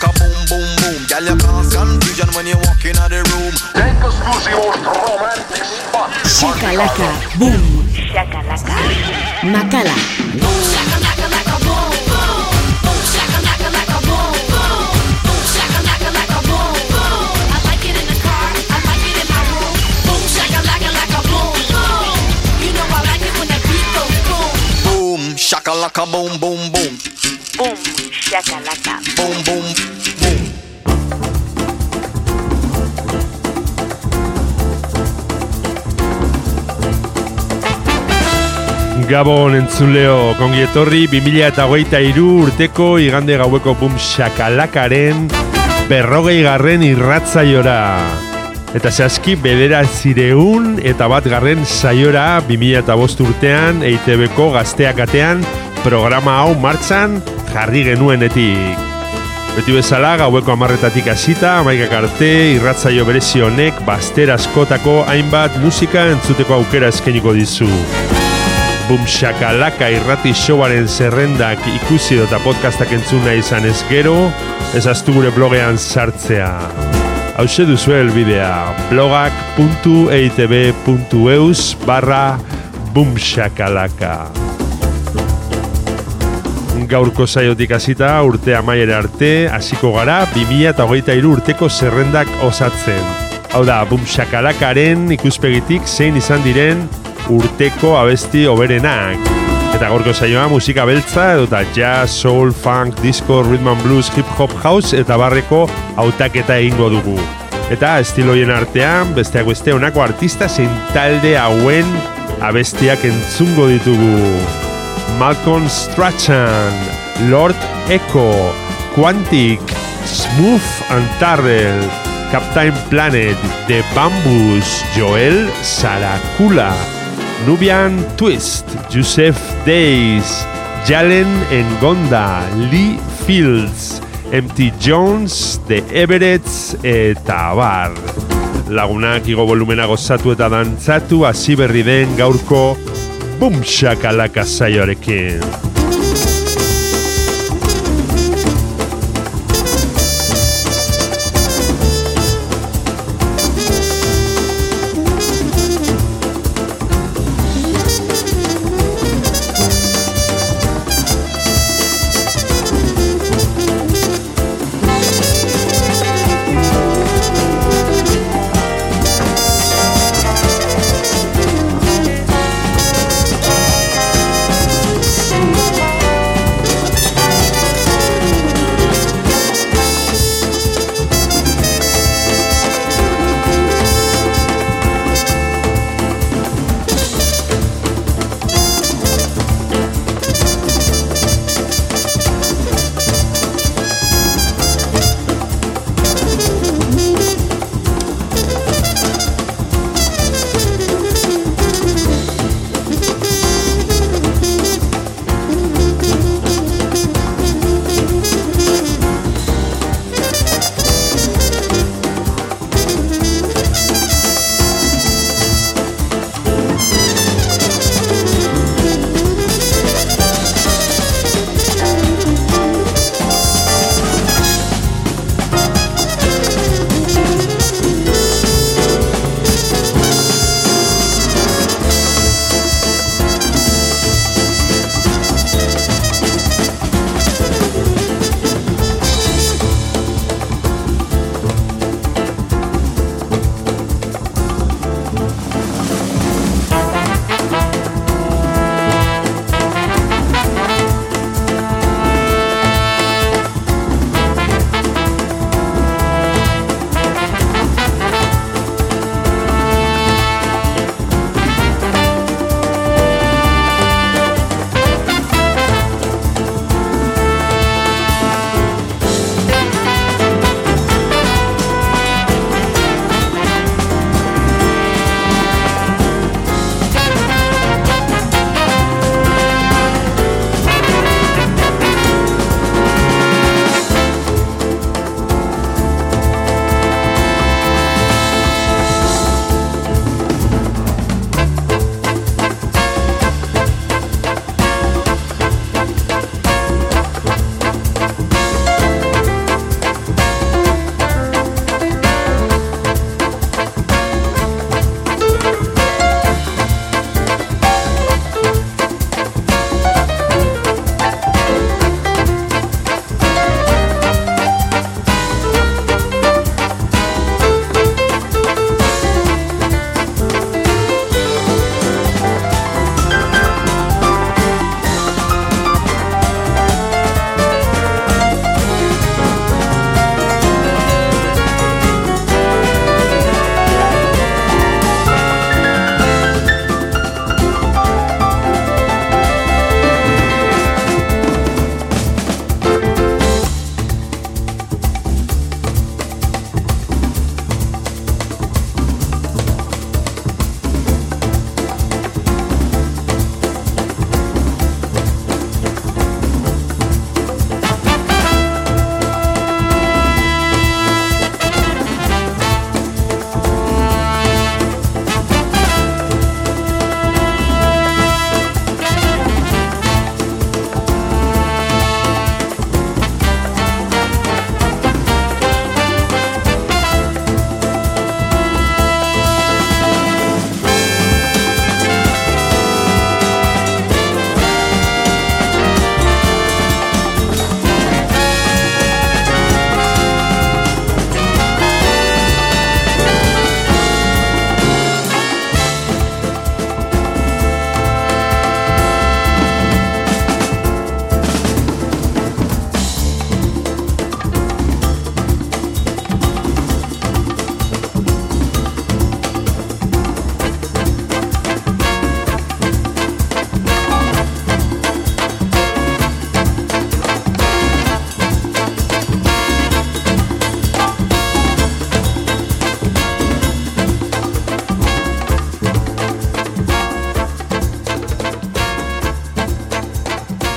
boom boom Shakalaka, boom. Shakalaka. makala Boom, shakalaka, boom, boom. Boom, shakalaka, boom, boom. Boom, shakalaka, boom, boom. I like it in the car. I like it in my room. Boom, shakalaka, boom, boom. You know I like it when beat goes boom. Boom, shakalaka, boom, boom, boom. Boom, shakalaka. Boom, boom. Gabon entzuleo, kongi etorri 2008 urteko igande gaueko bum shakalakaren berrogei garren irratzaiora. Eta zehazki bedera zireun eta bat garren saiora 2005 urtean EITB-ko gazteak atean programa hau martxan jarri genuenetik. Beti bezala gaueko amarretatik hasita, amaikak arte, irratzaio berezi honek baster askotako hainbat musika entzuteko aukera eskainiko dizu. Bum shakalaka irrati showaren zerrendak ikusi eta podcastak entzuna izan ez gero, ez aztu gure blogean sartzea. Hau duzu elbidea, blogak.eitb.eus barra bum shakalaka. Gaurko saiotik hasita urte amaiera arte, hasiko gara 2023 urteko zerrendak osatzen. Hau da, bum shakalakaren ikuspegitik zein izan diren urteko abesti oberenak. Eta gorko saioa musika beltza edota jazz, soul, funk, disco, rhythm and blues, hip hop house eta barreko hautaketa egingo dugu. Eta estiloien artean, besteak beste honako artista zein talde hauen abestiak entzungo ditugu. Malcolm Strachan, Lord Echo, Quantic, Smooth and Tarrell, Captain Planet, The Bambus, Joel Saracula, Nubian Twist, Joseph Days, Jalen Engonda, Lee Fields, MT Jones, The Everetts eta abar. Lagunak igo volumena gozatu eta dantzatu hasi berri den gaurko Boom Shakalaka saioarekin.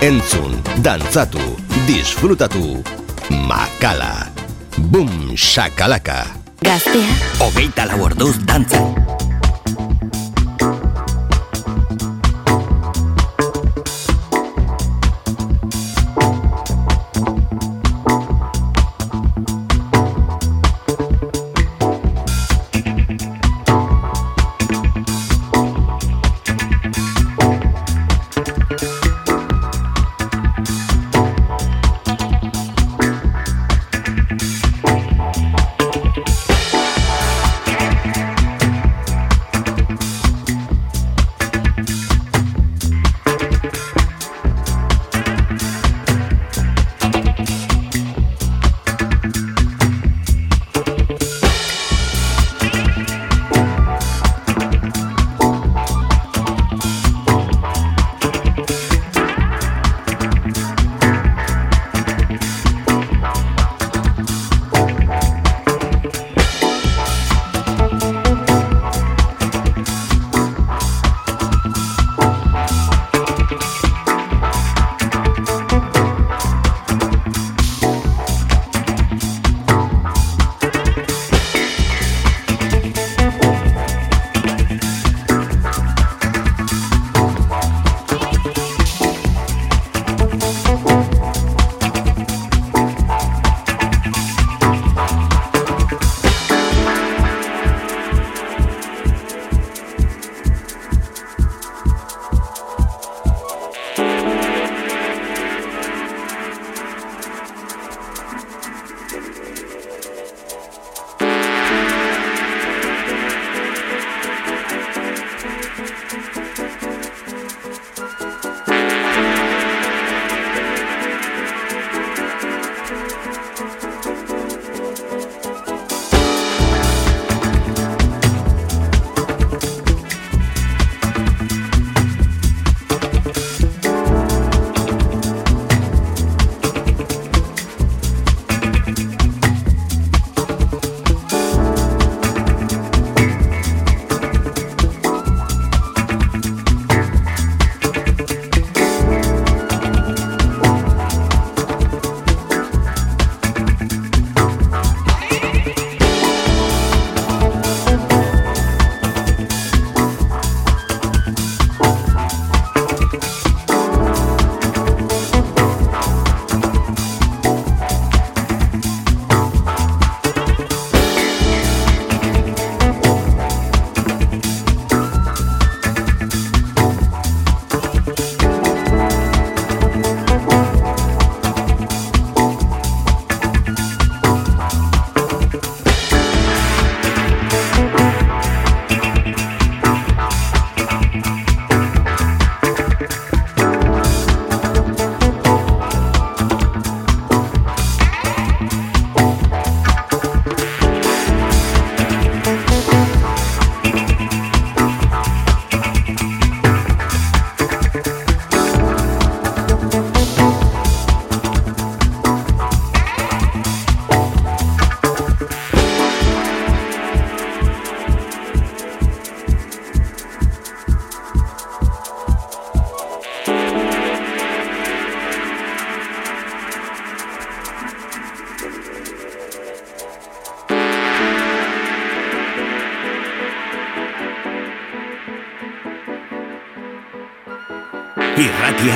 Entzun, dantzatu, disfrutatu. Makala. Bum, shakalaka. Gaztea. Hogeita lau orduz dantzan.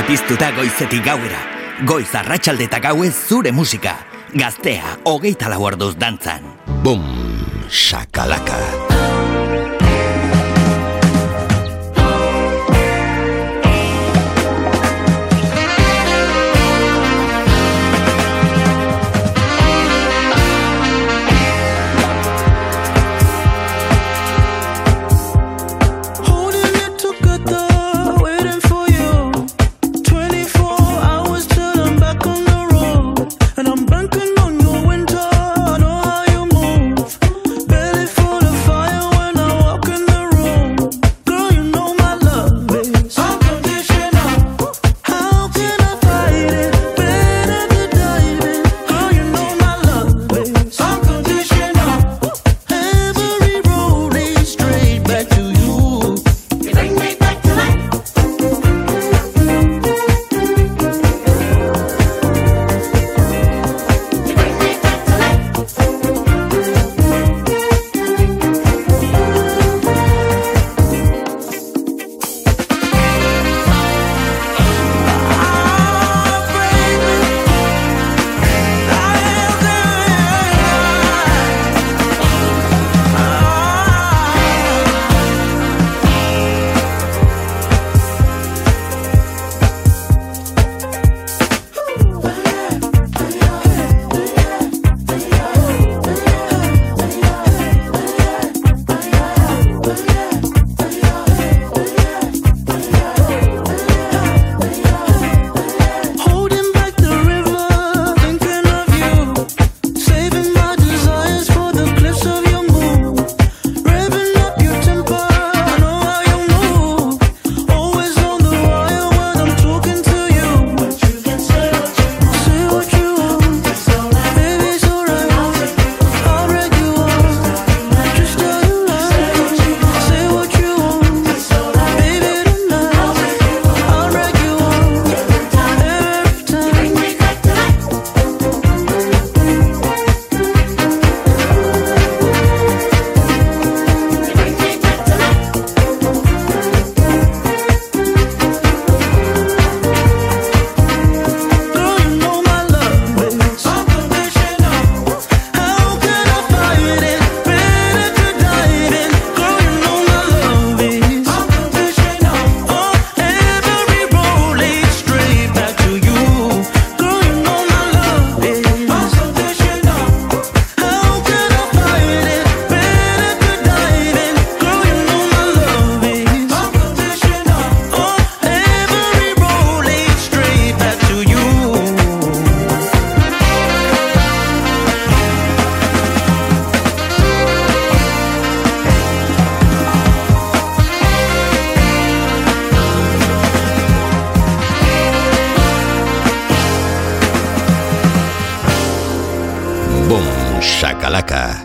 Piztuta goizetik gauera. Goiz arratsalde eta gauez zure musika. Gaztea, hogeita lau orduz dantzan. Bum, shakalaka.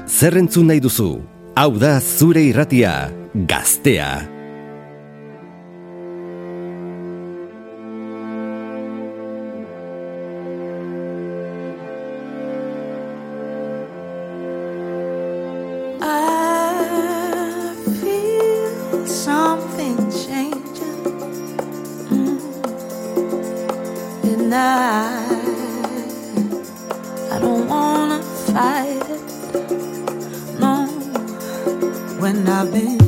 Zer entzun nahi duzu? Hau da zure irratia, gaztea. I've been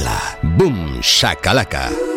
Ala, boom, shakalaka.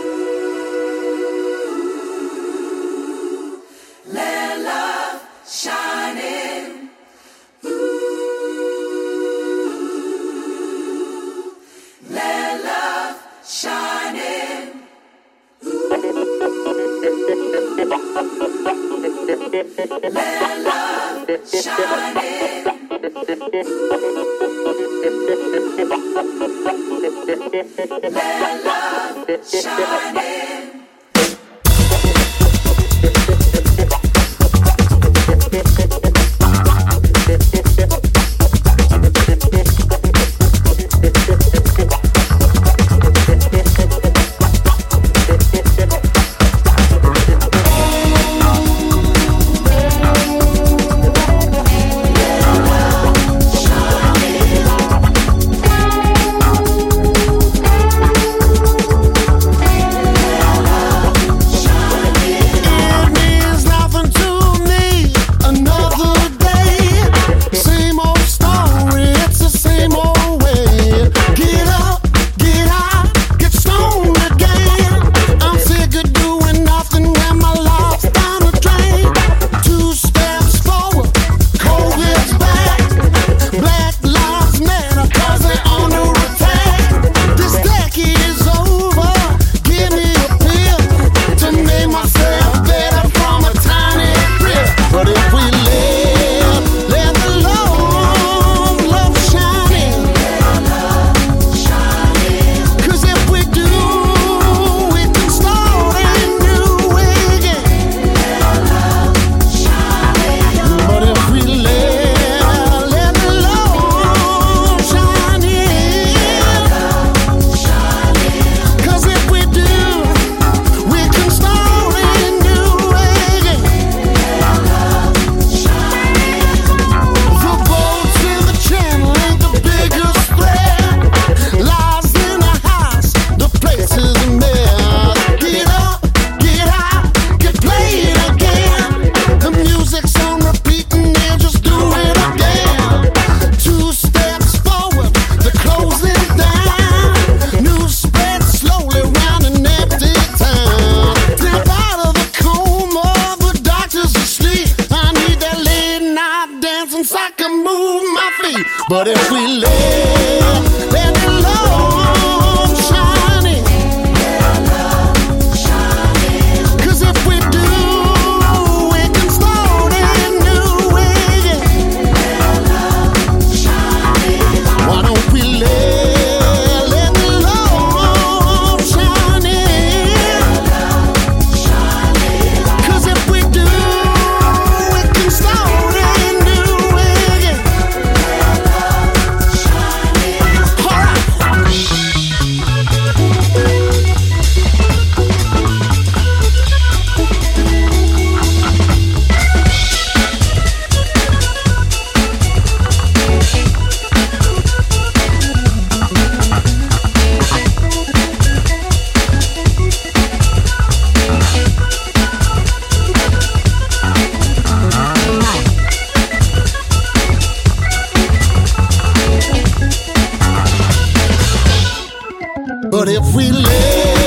But if we live.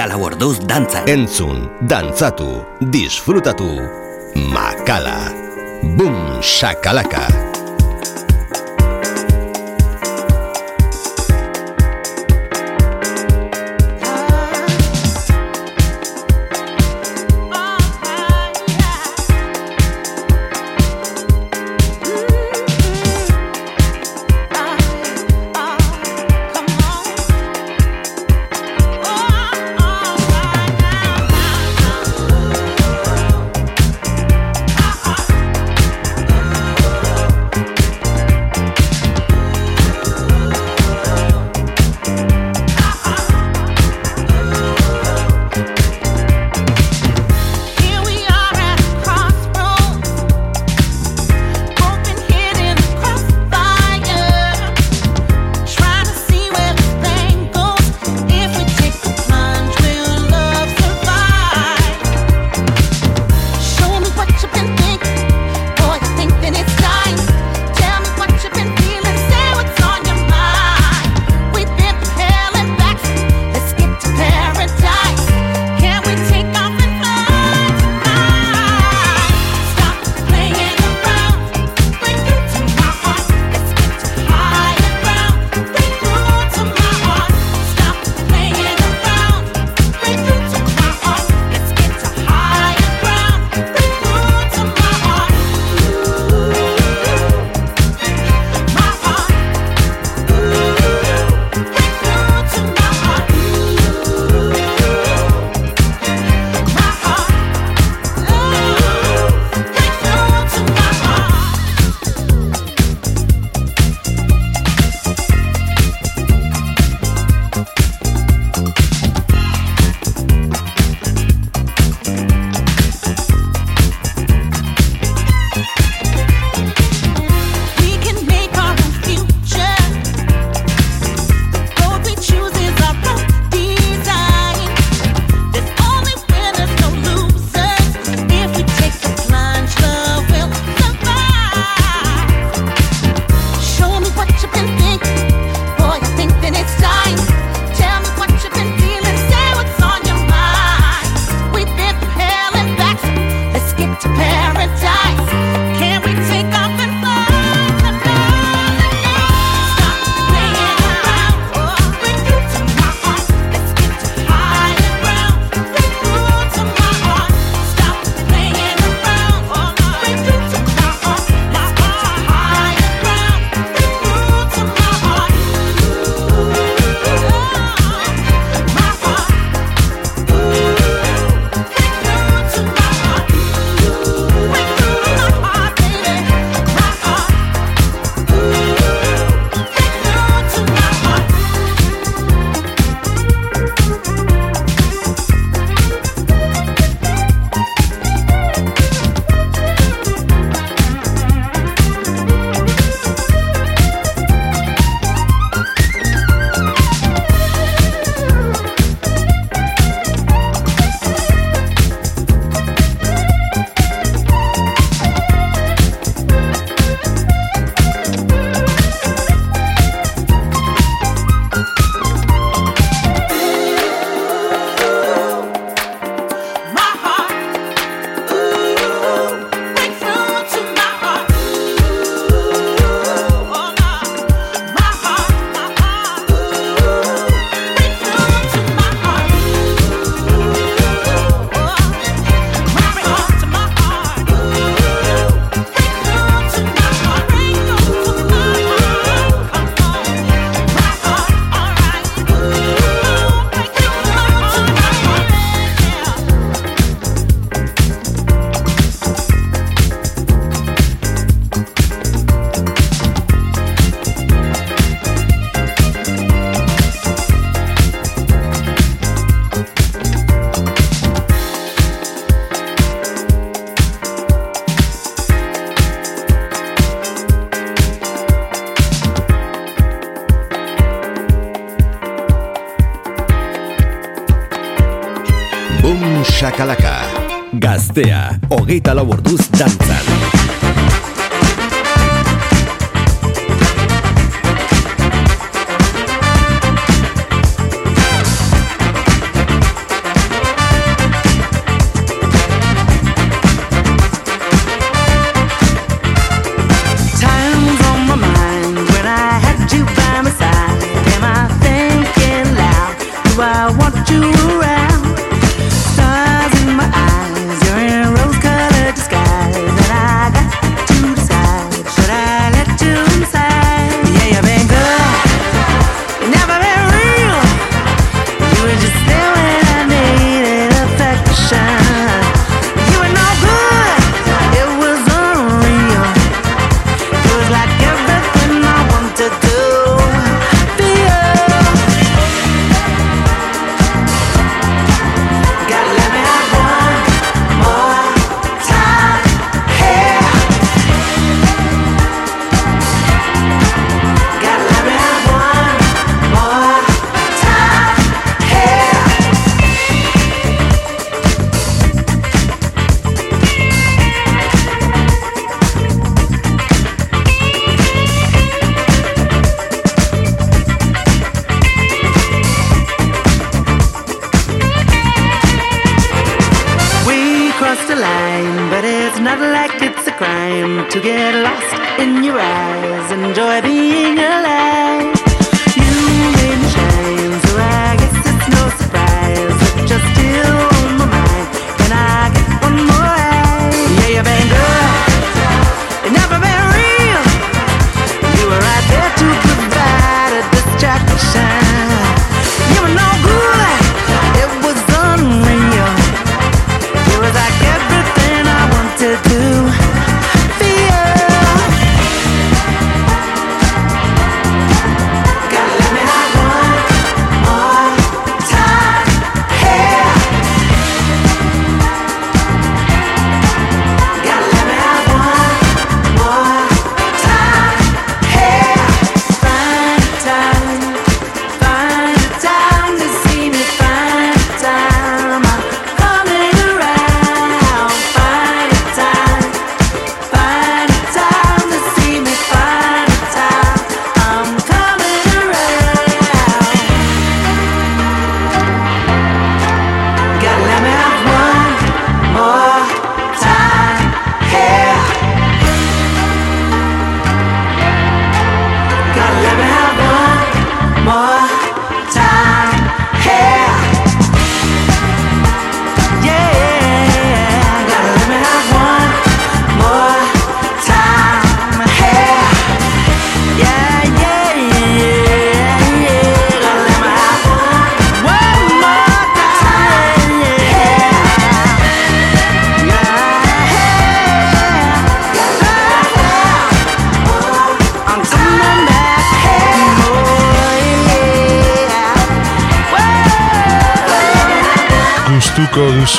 eta lau orduz dantzan. Entzun, dantzatu, disfrutatu, makala, bum, shakalaka. Bum, shakalaka.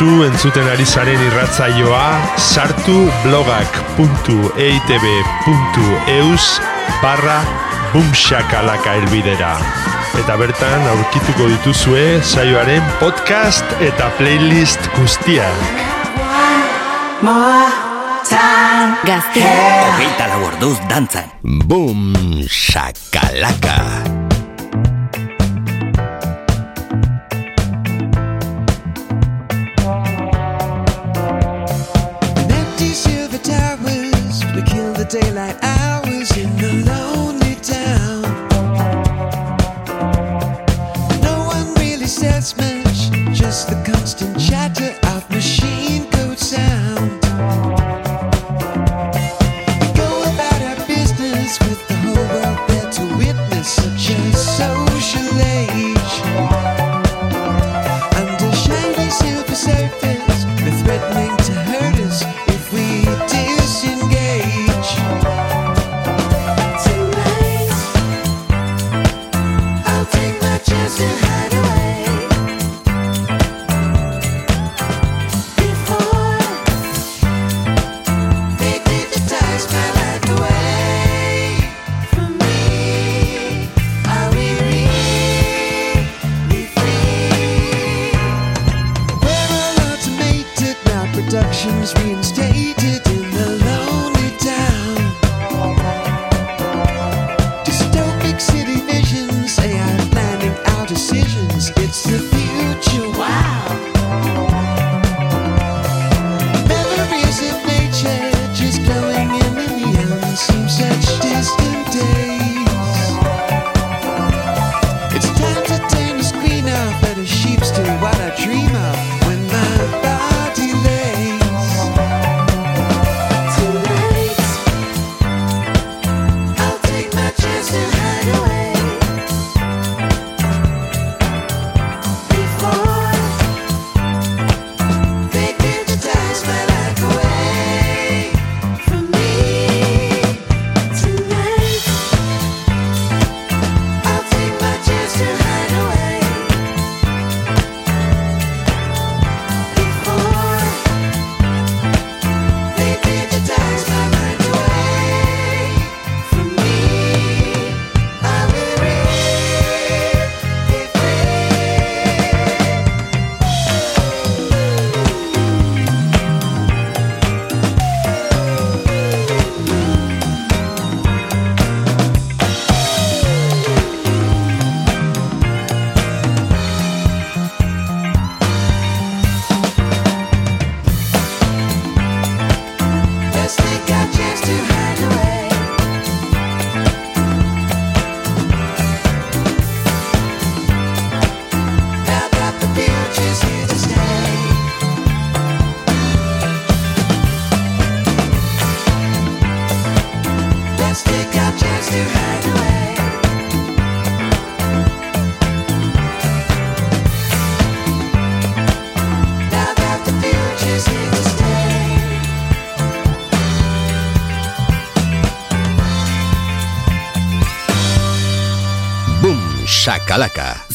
duzu entzuten ari zaren irratzaioa sartu blogak.eitb.eus barra bumxakalaka elbidera. Eta bertan aurkituko dituzue saioaren podcast eta playlist guztiak. Gaztea. Hogeita lau orduz dantzan. Bum, shakalaka. daylight out.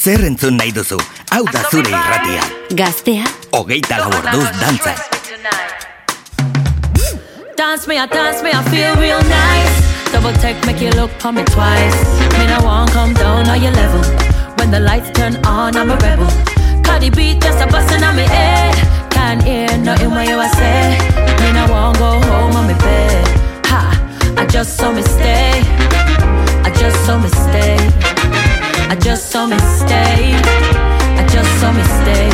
Zer entzun nahi duzu? Hau da zure irratia. Gaztea, Hogeita lau orduz dantza. Dance me, I dance me, I feel real nice. Double take, make you look for me twice. Me no want come down on your level. When the lights turn on, I'm a rebel. Cardi beat just a bustin' on me head. Can't hear nothing what you a say. Me no want go home on me bed. Ha, I just saw me stay. I just saw me stay. I just saw me stay. I just saw me stay.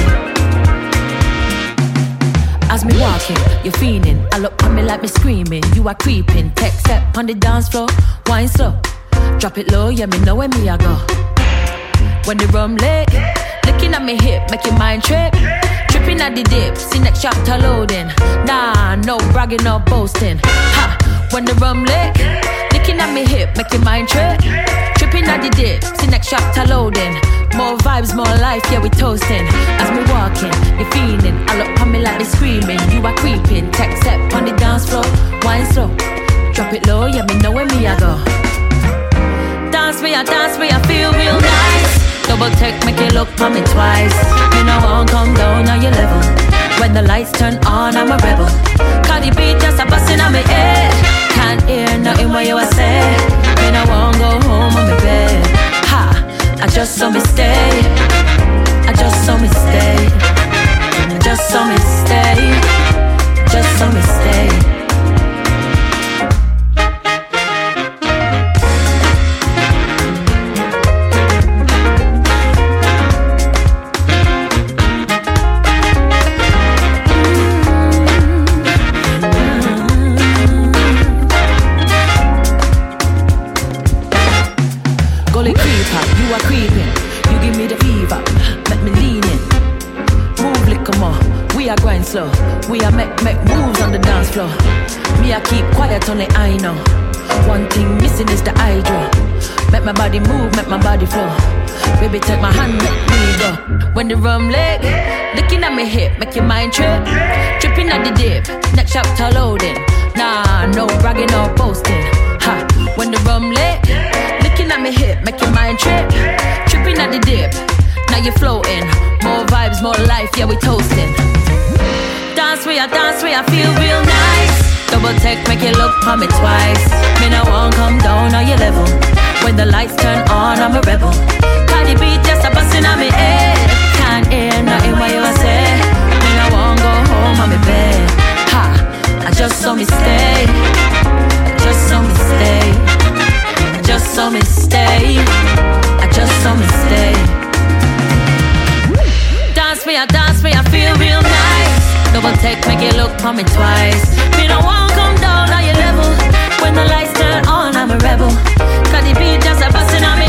As me walking, you're fiending. I look on me like me screaming. You are creeping. Tech step on the dance floor. Wine slow. Drop it low, yeah, me know where me I go. When the rum lit, looking at me hip, make your mind trip. Tripping at the dip, see next chapter loading. Nah, no bragging or boasting. Ha! When the rum lit, looking at me hip, make your mind trip. Tripping at the dip, see next chapter loading. More vibes, more life, yeah, we toasting. As me walking, you feeling. I look on me like me screaming. You are creeping. Tech step on the dance floor, wine slow. Drop it low, yeah, me know where me I go. Dance me, I dance me, I feel real nice. Double take, make you look for me twice. Me no want come down on your level. When the lights turn on, I'm a rebel. Cardi beat just a bustin' on me head. Can't hear nothing what you a say. Me no want go home on me bed. Ha, I just saw me stay. I just saw me stay. I just saw me stay. Just saw me stay. Slow. We are make make moves on the dance floor. Me I keep quiet on the I know. One thing missing is the eye draw. Make my body move, make my body flow. Baby, take my hand, make me go. When the rum leg, looking at me hip, make your mind trip. Tripping at the dip, next chapter loading. Nah, no bragging or boasting. Ha, when the rum lit, looking at me hip, make your mind trip. Tripping at the dip, now you're floating. More vibes, more life, yeah, we toasting a dance where I feel real nice. Double take, make you look for me twice. Me no won't come down on your level. When the lights turn on, I'm a rebel. Cardi B just a bustin' on me head. Can't hear nothing what you say. Me no won't go home on me bed. Ha! I just saw me stay. Just saw me stay. Just saw me stay. I just saw me stay. Dance me, I dance me, I feel real nice. Double take, make you look for me twice. Me no one come down on your level. When the lights turn on, I'm a rebel. Cause the beat just a bustin' on me.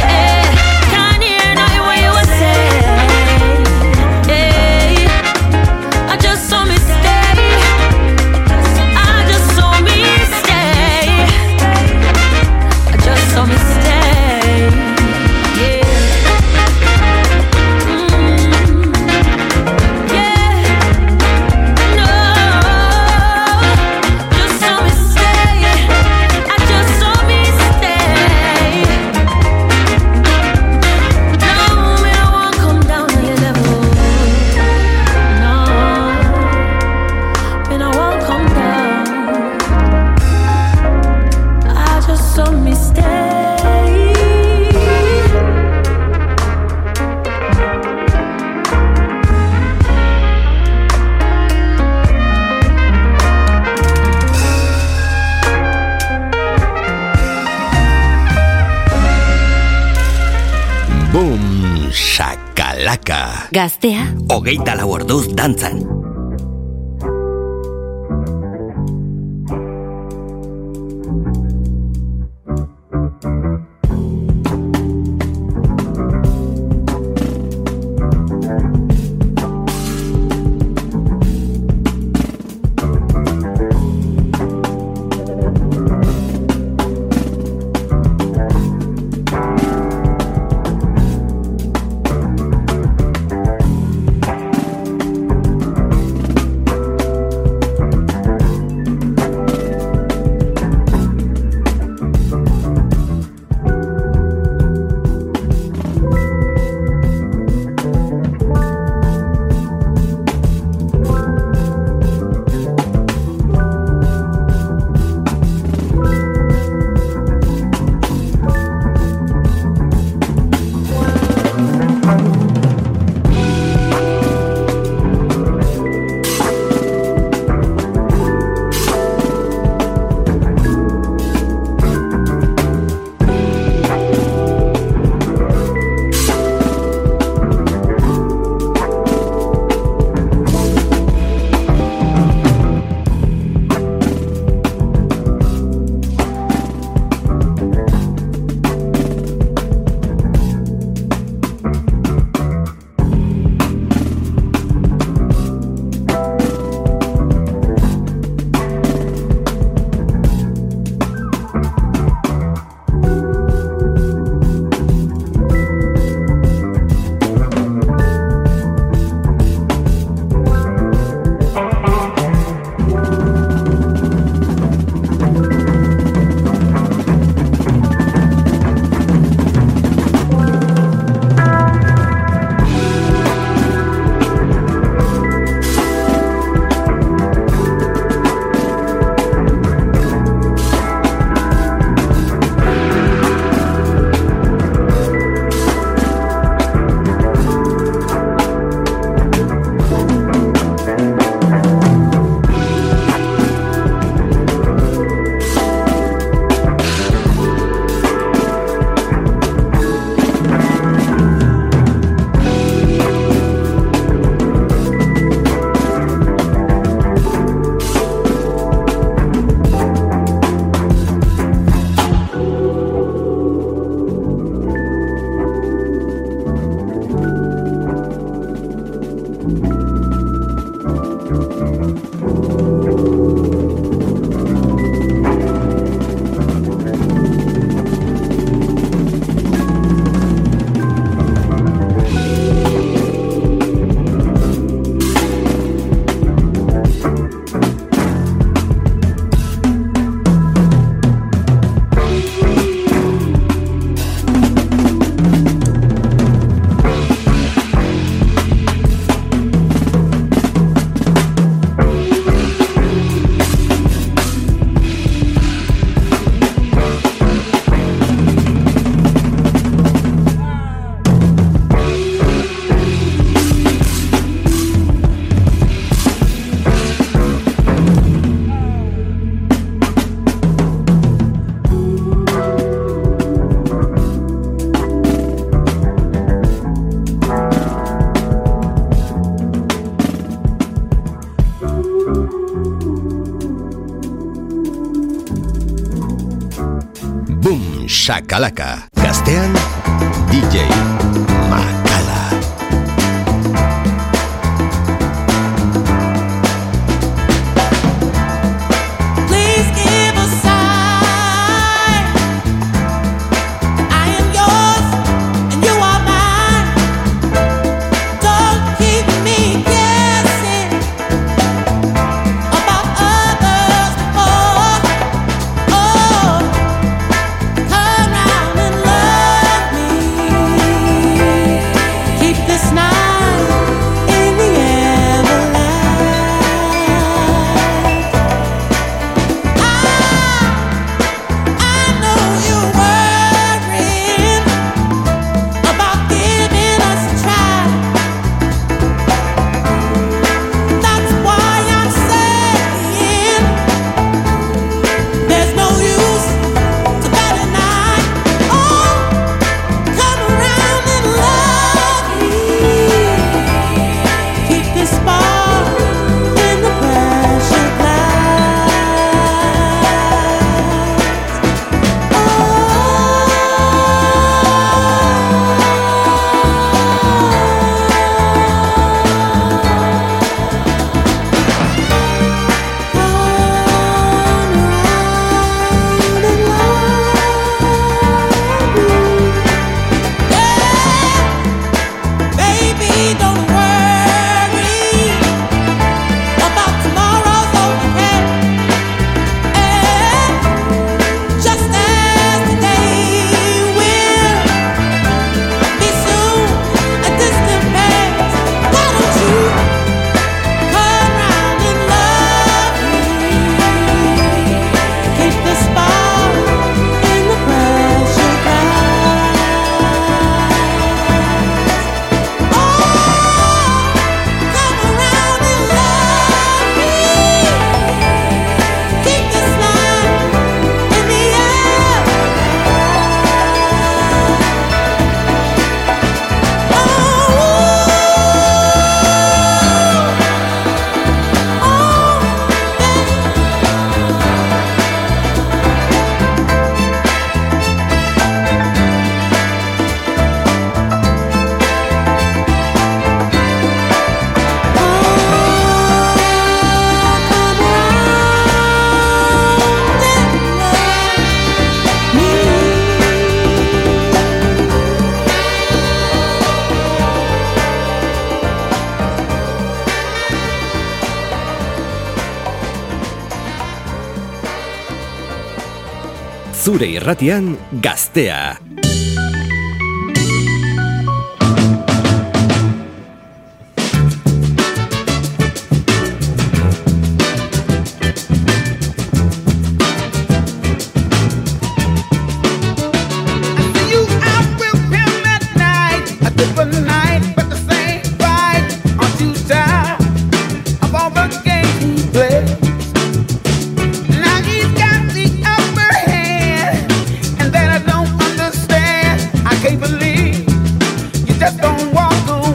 Gaztea. Ogeita lau orduz dantzan. Shakalaka. Gaztean, DJ Zure irratian, gaztea. walk away.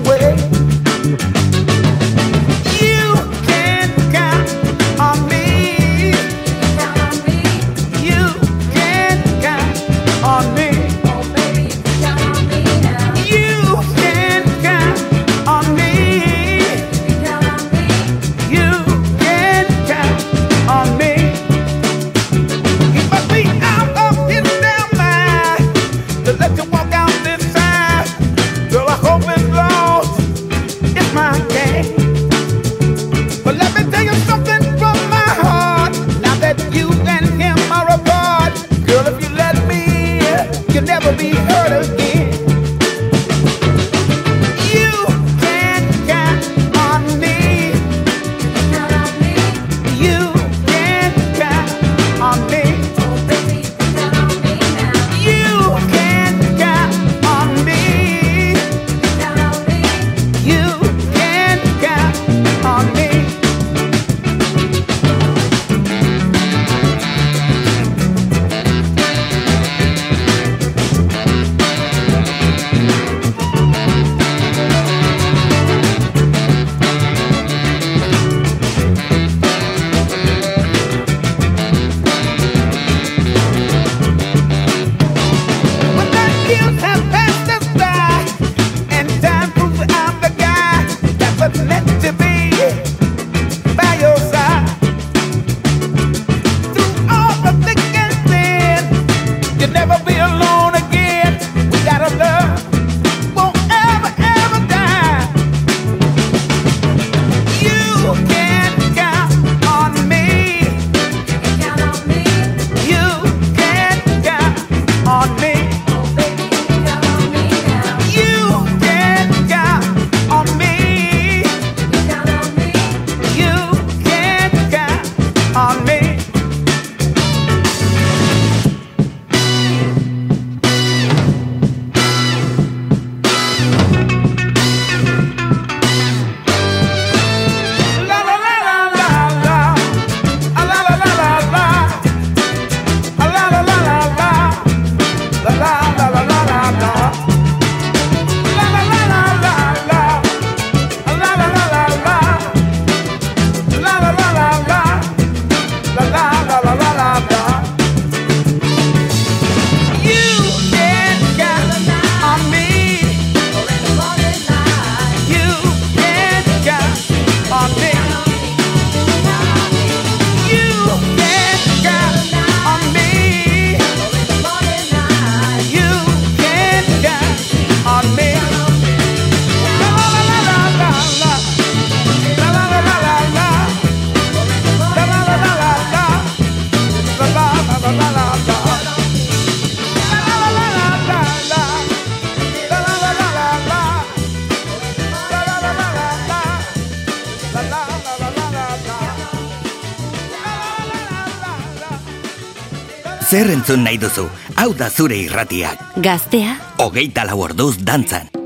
zer entzun nahi duzu? Hau da zure irratia. Gaztea? Ogeita lau orduz dantzan.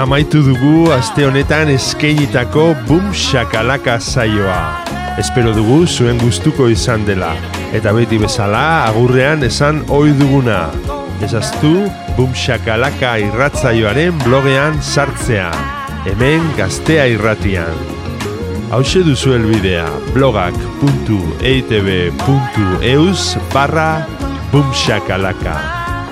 amaitu dugu aste honetan eskeinitako Boom Shakalaka saioa. Espero dugu zuen gustuko izan dela. Eta beti bezala, agurrean esan ohi duguna. Ezaztu, Boom Shakalaka irratzaioaren blogean sartzea. Hemen gaztea irratian. Hau duzu elbidea, blogak.eitb.eus barra Boom Shakalaka.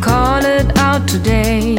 call it out today.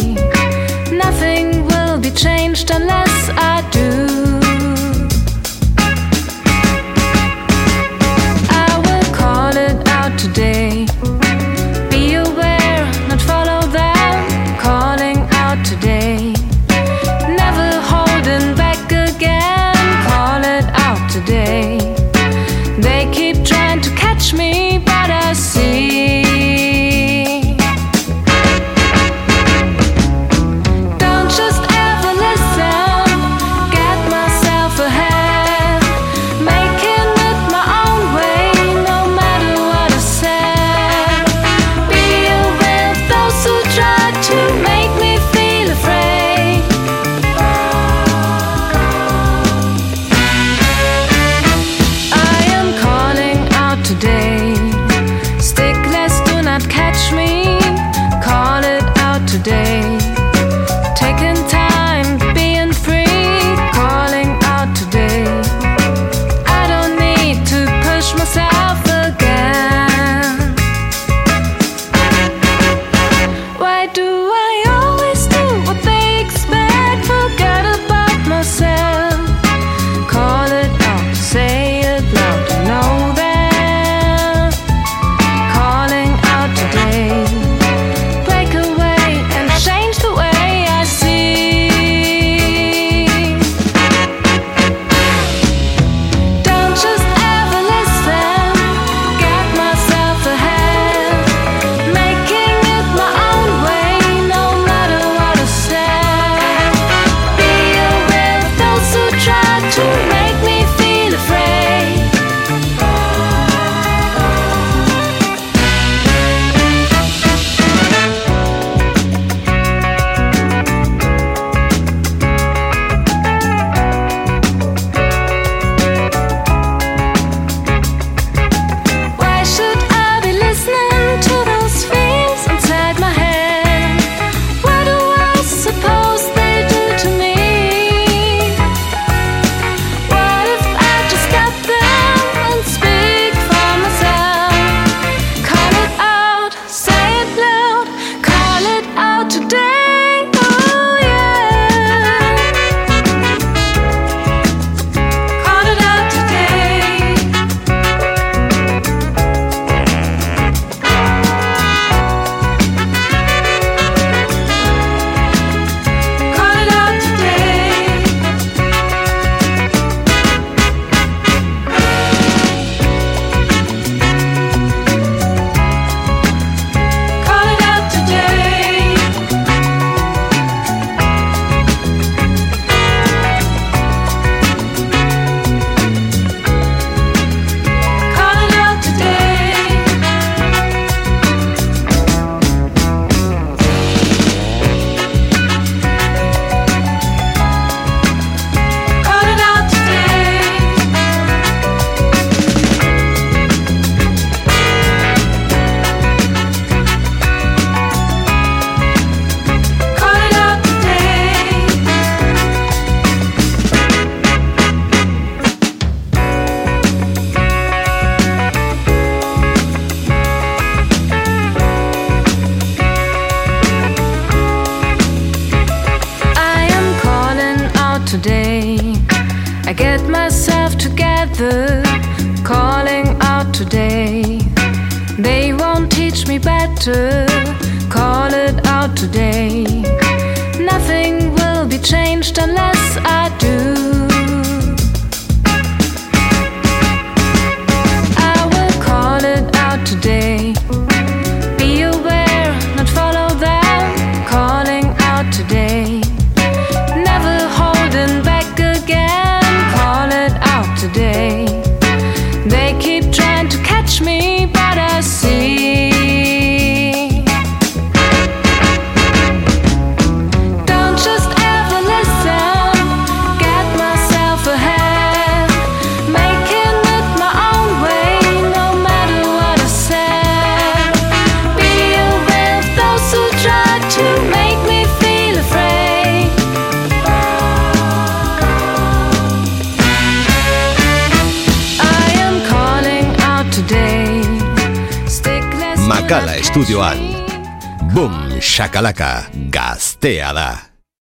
makalaca, gaztea da.